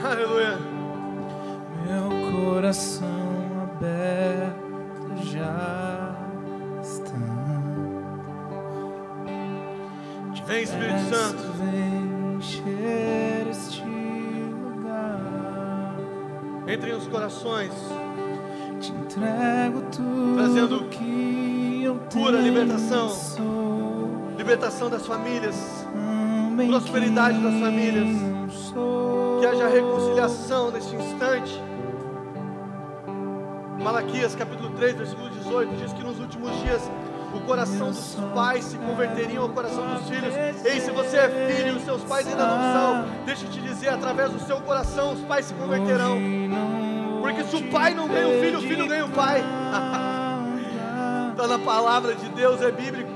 Aleluia. Meu coração Vem, Espírito Santo. Vem encher este lugar. Entre os corações. Te entrego tudo trazendo que eu cura, libertação, libertação das famílias, prosperidade das famílias. que haja reconciliação neste instante. Malaquias capítulo 3, versículo 18 diz que nos últimos dias o coração dos pais se converteriam ao coração dos filhos. Ei, se você é filho e os seus pais ainda não são, deixa eu te dizer, através do seu coração os pais se converterão. Porque se o pai não ganha o filho, o filho ganha o pai. Está na palavra de Deus, é bíblico.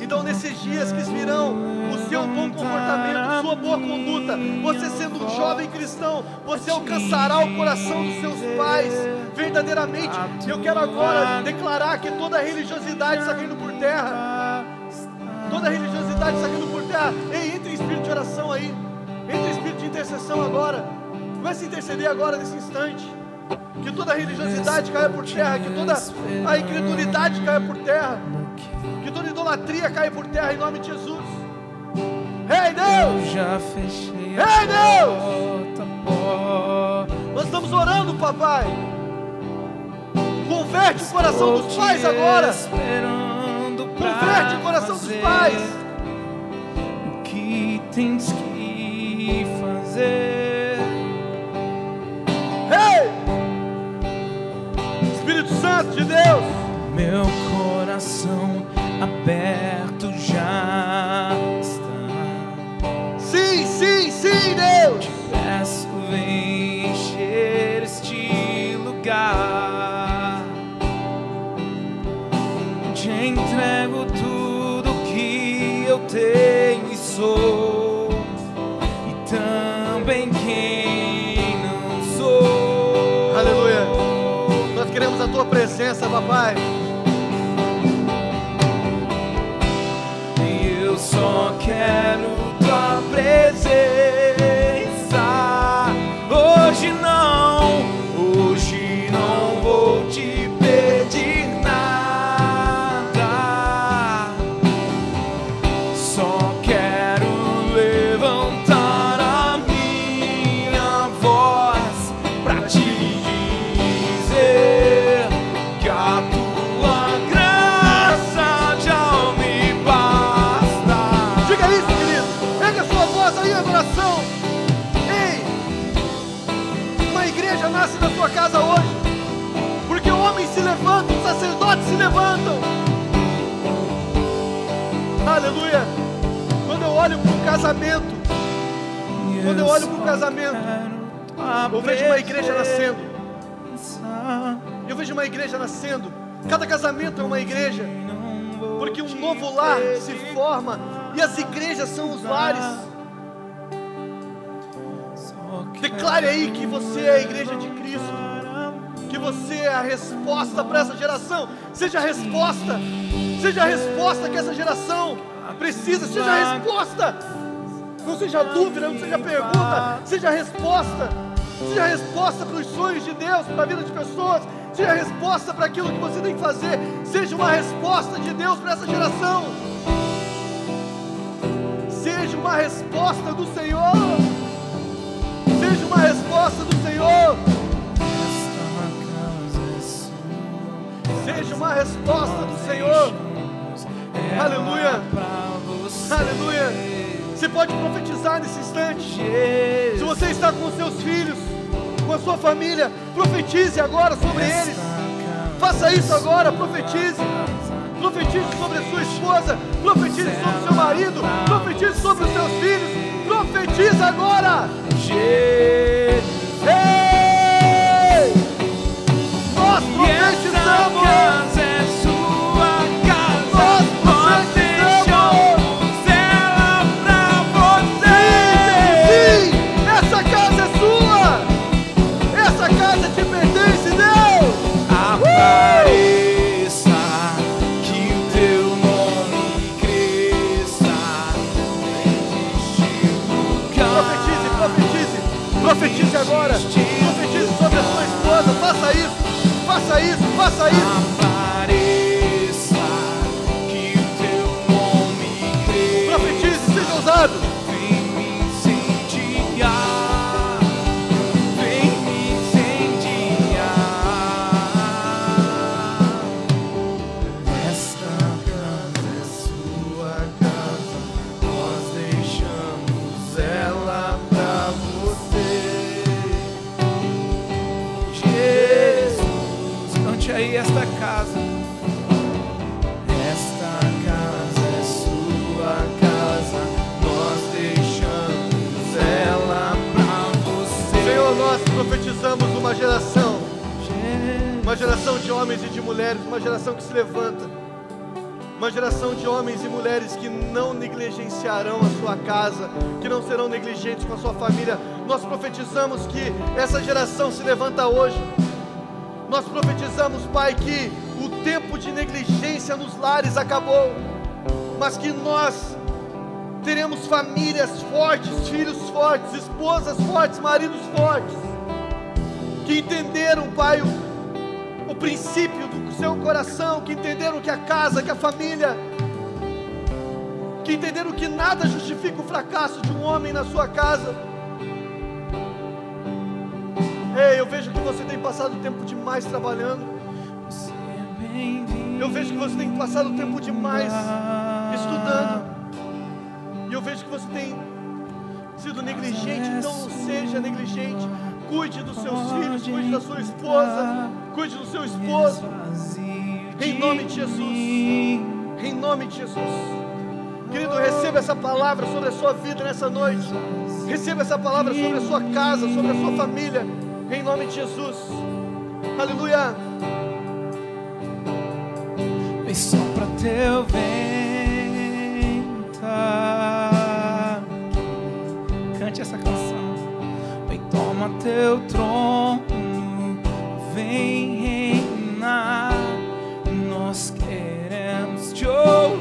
Então, nesses dias que virão, seu bom comportamento, sua boa conduta, você sendo um jovem cristão, você alcançará o coração dos seus pais verdadeiramente. Eu quero agora declarar que toda religiosidade está caindo por terra. Toda religiosidade está caindo por terra. Ei, entre em espírito de oração aí. Entre em espírito de intercessão agora. Comece a interceder agora nesse instante. Que toda religiosidade caia por terra, que toda a incredulidade caia por terra. Que toda idolatria caia por terra em nome de Jesus. Ei Deus! já fechei Ei Deus! Nós estamos orando, papai. Converte o coração dos pais agora. Converte o coração dos pais. O que tens que fazer? Ei! Espírito Santo de Deus. Meu coração aberto presença, papai. E eu só quero casamento, quando eu olho para um casamento, eu vejo uma igreja nascendo. Eu vejo uma igreja nascendo. Cada casamento é uma igreja. Porque um novo lar se forma e as igrejas são os lares. Declare aí que você é a igreja de Cristo. Que você é a resposta para essa geração. Seja a resposta. Seja a resposta que essa geração precisa. Seja a resposta. Não seja dúvida, não seja pergunta. Seja resposta. Seja resposta para os sonhos de Deus, para a vida de pessoas. Seja resposta para aquilo que você tem que fazer. Seja uma resposta de Deus para essa geração. Seja uma resposta do Senhor. Seja uma resposta do Senhor. Seja uma resposta do Senhor. Aleluia. Aleluia. Você pode profetizar nesse instante. Se você está com os seus filhos, com a sua família, profetize agora sobre eles. Faça isso agora, profetize. Profetize sobre a sua esposa, profetize sobre o seu marido, profetize sobre os seus filhos. Profetize agora. Ei! Nós profetizamos. Isso, família. Nós profetizamos que essa geração se levanta hoje. Nós profetizamos, Pai, que o tempo de negligência nos lares acabou, mas que nós teremos famílias fortes, filhos fortes, esposas fortes, maridos fortes, que entenderam, Pai, o, o princípio do seu coração, que entenderam que a casa, que a família, que entenderam que nada justifica o fracasso de um homem na sua casa. Ei, eu vejo que você tem passado tempo demais trabalhando. Eu vejo que você tem passado tempo demais estudando. E eu vejo que você tem sido negligente, então não seja negligente. Cuide dos seus filhos, cuide da sua esposa, cuide do seu esposo. Em nome de Jesus. Em nome de Jesus. Querido, receba essa palavra sobre a sua vida nessa noite. Receba essa palavra sobre a sua casa, sobre a sua família. Em nome de Jesus. Aleluia. Vem sopra teu vento. Cante essa canção. Vem toma teu trono, vem reinar. Nós queremos te ouvir,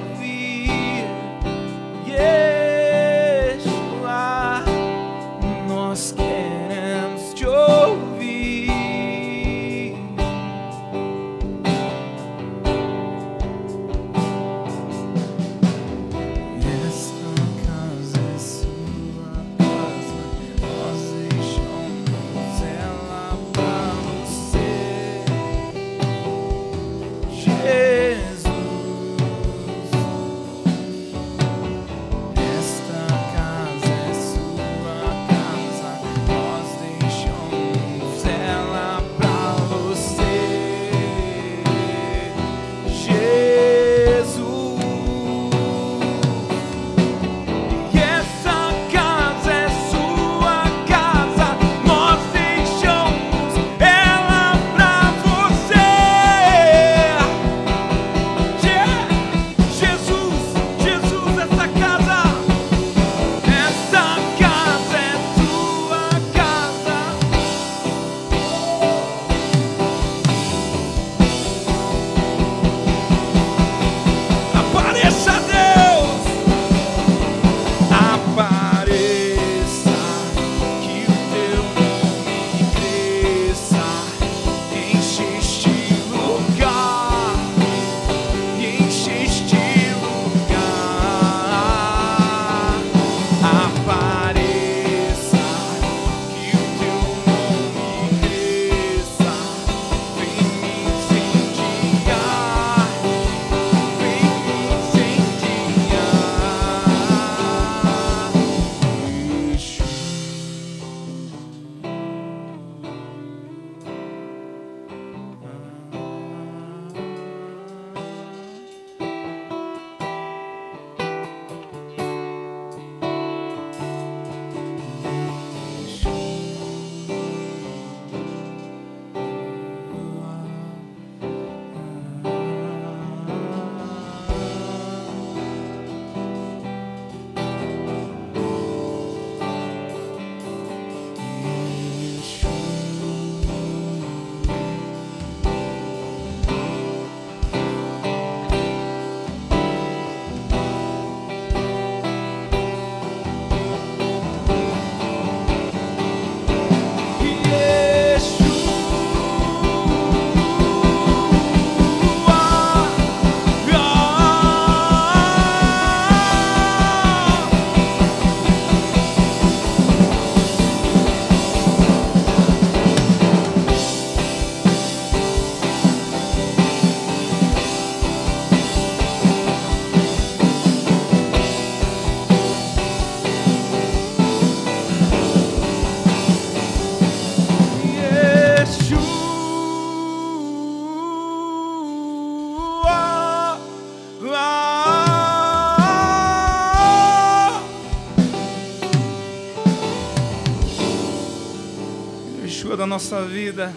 nossa vida.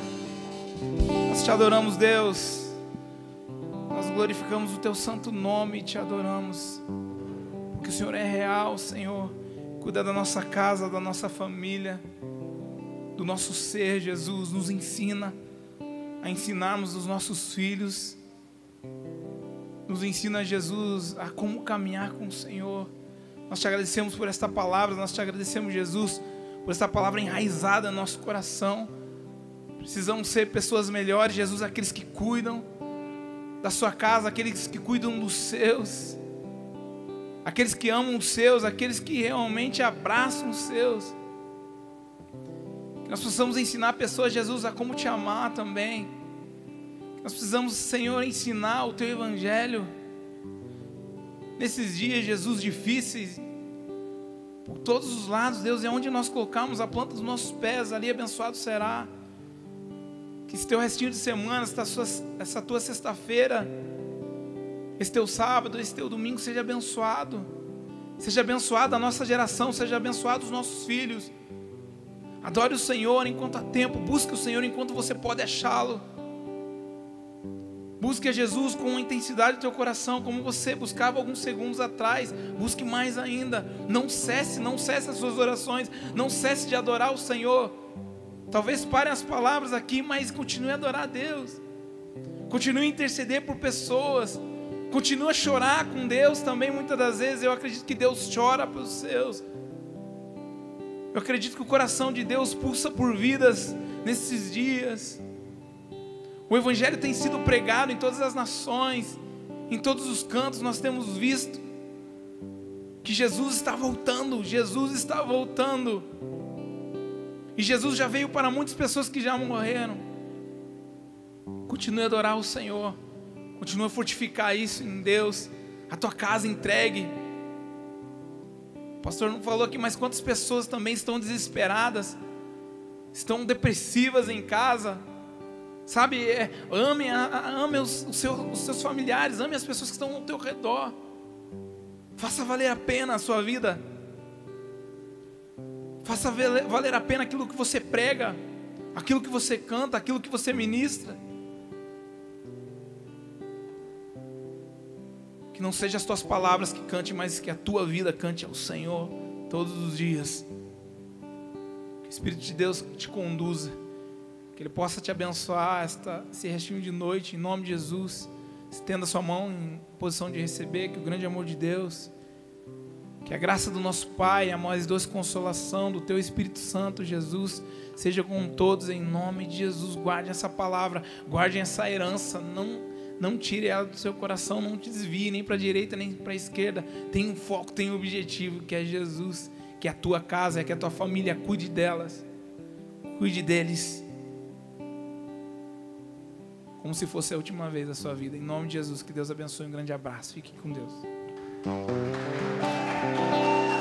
Nós te adoramos, Deus. Nós glorificamos o teu santo nome e te adoramos. Porque o Senhor é real, Senhor. Cuida da nossa casa, da nossa família, do nosso ser, Jesus. Nos ensina a ensinarmos os nossos filhos. Nos ensina, Jesus, a como caminhar com o Senhor. Nós te agradecemos por esta palavra, nós te agradecemos, Jesus, por esta palavra enraizada no nosso coração. Precisamos ser pessoas melhores, Jesus, aqueles que cuidam da sua casa, aqueles que cuidam dos seus, aqueles que amam os seus, aqueles que realmente abraçam os seus. Que nós possamos ensinar pessoas, Jesus, a como te amar também. Que nós precisamos, Senhor, ensinar o teu evangelho. Nesses dias, Jesus, difíceis, por todos os lados, Deus, é onde nós colocamos a planta dos nossos pés, ali abençoado será. Que esse teu restinho de semana, essa tua, essa tua sexta-feira, esse teu sábado, esse teu domingo seja abençoado. Seja abençoada a nossa geração, seja abençoado os nossos filhos. Adore o Senhor enquanto há tempo, busque o Senhor enquanto você pode achá-lo. Busque a Jesus com intensidade do teu coração, como você buscava alguns segundos atrás. Busque mais ainda. Não cesse, não cesse as suas orações. Não cesse de adorar o Senhor. Talvez parem as palavras aqui, mas continue a adorar a Deus. Continue a interceder por pessoas. Continue a chorar com Deus também. Muitas das vezes eu acredito que Deus chora pelos seus. Eu acredito que o coração de Deus pulsa por vidas nesses dias. O Evangelho tem sido pregado em todas as nações, em todos os cantos, nós temos visto que Jesus está voltando, Jesus está voltando. E Jesus já veio para muitas pessoas que já morreram. Continue a adorar o Senhor. Continue a fortificar isso em Deus. A tua casa entregue. O pastor não falou aqui, mas quantas pessoas também estão desesperadas, estão depressivas em casa. Sabe, é, ame, ame os, os, seus, os seus familiares, ame as pessoas que estão ao teu redor. Faça valer a pena a sua vida. Faça valer a pena aquilo que você prega, aquilo que você canta, aquilo que você ministra. Que não sejam as tuas palavras que cante, mas que a tua vida cante ao Senhor todos os dias. Que o Espírito de Deus te conduza. Que Ele possa te abençoar esta, esse restinho de noite, em nome de Jesus. Estenda sua mão em posição de receber, que o grande amor de Deus que a graça do nosso Pai, a mais doce consolação do Teu Espírito Santo, Jesus, seja com todos em nome de Jesus. Guarde essa palavra, guarde essa herança, não, não tire ela do seu coração, não te desvie nem para a direita nem para a esquerda. Tem um foco, tem um objetivo, que é Jesus, que é a tua casa, que é a tua família, cuide delas, cuide deles. Como se fosse a última vez da sua vida. Em nome de Jesus, que Deus abençoe. Um grande abraço. Fique com Deus. Thank you.